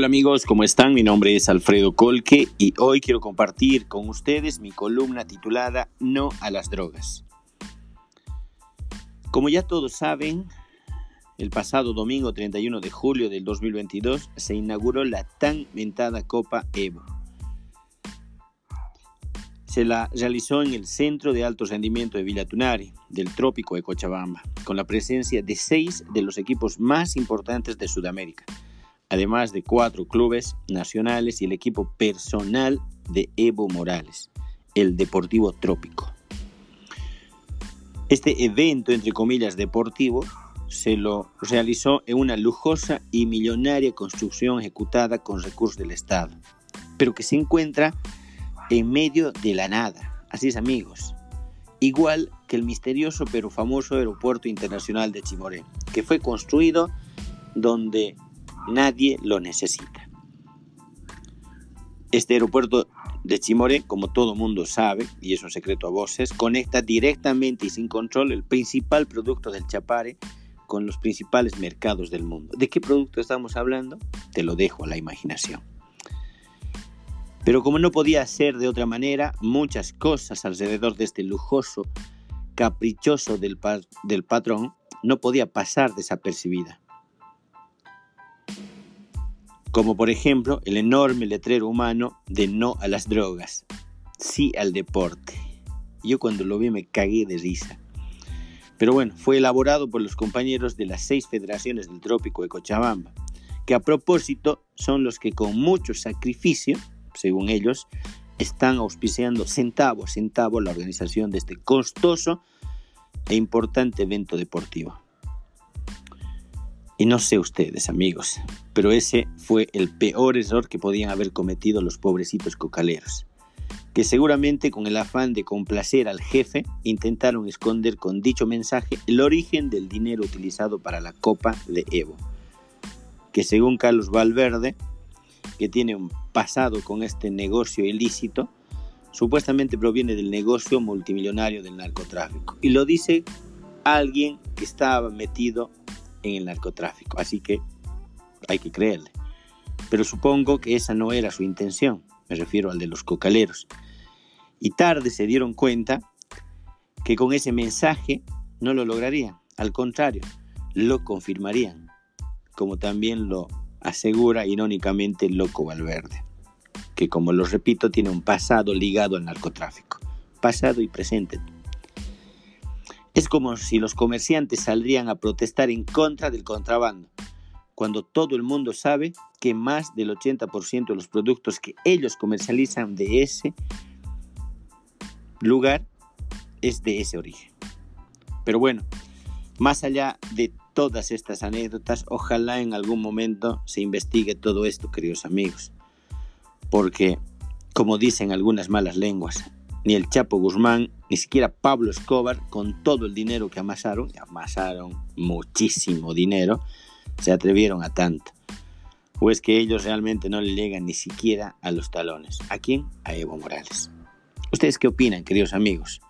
Hola amigos, ¿cómo están? Mi nombre es Alfredo Colque y hoy quiero compartir con ustedes mi columna titulada No a las drogas. Como ya todos saben, el pasado domingo 31 de julio del 2022 se inauguró la tan mentada Copa Evo. Se la realizó en el Centro de Alto Rendimiento de Villa Tunari, del Trópico de Cochabamba, con la presencia de seis de los equipos más importantes de Sudamérica además de cuatro clubes nacionales y el equipo personal de Evo Morales, el Deportivo Trópico. Este evento, entre comillas, deportivo, se lo realizó en una lujosa y millonaria construcción ejecutada con recursos del Estado, pero que se encuentra en medio de la nada. Así es, amigos. Igual que el misterioso pero famoso Aeropuerto Internacional de Chimoré, que fue construido donde Nadie lo necesita. Este aeropuerto de Chimoré, como todo mundo sabe, y es un secreto a voces, conecta directamente y sin control el principal producto del Chapare con los principales mercados del mundo. ¿De qué producto estamos hablando? Te lo dejo a la imaginación. Pero como no podía ser de otra manera, muchas cosas alrededor de este lujoso, caprichoso del, del patrón no podía pasar desapercibida como por ejemplo el enorme letrero humano de no a las drogas, sí al deporte. Yo cuando lo vi me cagué de risa. Pero bueno, fue elaborado por los compañeros de las seis federaciones del trópico de Cochabamba, que a propósito son los que con mucho sacrificio, según ellos, están auspiciando centavo a centavo la organización de este costoso e importante evento deportivo. Y no sé ustedes, amigos, pero ese fue el peor error que podían haber cometido los pobrecitos cocaleros, que seguramente con el afán de complacer al jefe intentaron esconder con dicho mensaje el origen del dinero utilizado para la Copa de Evo, que según Carlos Valverde, que tiene un pasado con este negocio ilícito, supuestamente proviene del negocio multimillonario del narcotráfico. Y lo dice alguien que estaba metido en el narcotráfico. Así que hay que creerle. Pero supongo que esa no era su intención, me refiero al de los cocaleros. Y tarde se dieron cuenta que con ese mensaje no lo lograrían, al contrario, lo confirmarían, como también lo asegura irónicamente loco Valverde, que como lo repito tiene un pasado ligado al narcotráfico, pasado y presente es como si los comerciantes saldrían a protestar en contra del contrabando, cuando todo el mundo sabe que más del 80% de los productos que ellos comercializan de ese lugar es de ese origen. Pero bueno, más allá de todas estas anécdotas, ojalá en algún momento se investigue todo esto, queridos amigos, porque, como dicen algunas malas lenguas, ni el Chapo Guzmán, ni siquiera Pablo Escobar, con todo el dinero que amasaron, y amasaron muchísimo dinero, se atrevieron a tanto. O es que ellos realmente no le llegan ni siquiera a los talones. ¿A quién? A Evo Morales. ¿Ustedes qué opinan, queridos amigos?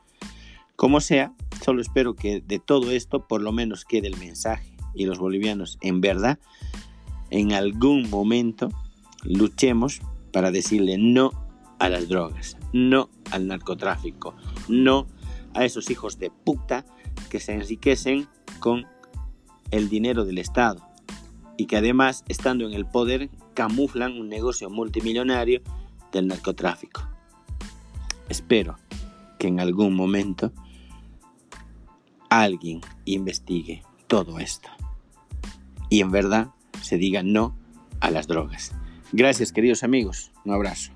Como sea, solo espero que de todo esto por lo menos quede el mensaje y los bolivianos en verdad en algún momento luchemos para decirle no a las drogas, no al narcotráfico, no a esos hijos de puta que se enriquecen con el dinero del Estado y que además, estando en el poder, camuflan un negocio multimillonario del narcotráfico. Espero que en algún momento alguien investigue todo esto y en verdad se diga no a las drogas. Gracias queridos amigos, un abrazo.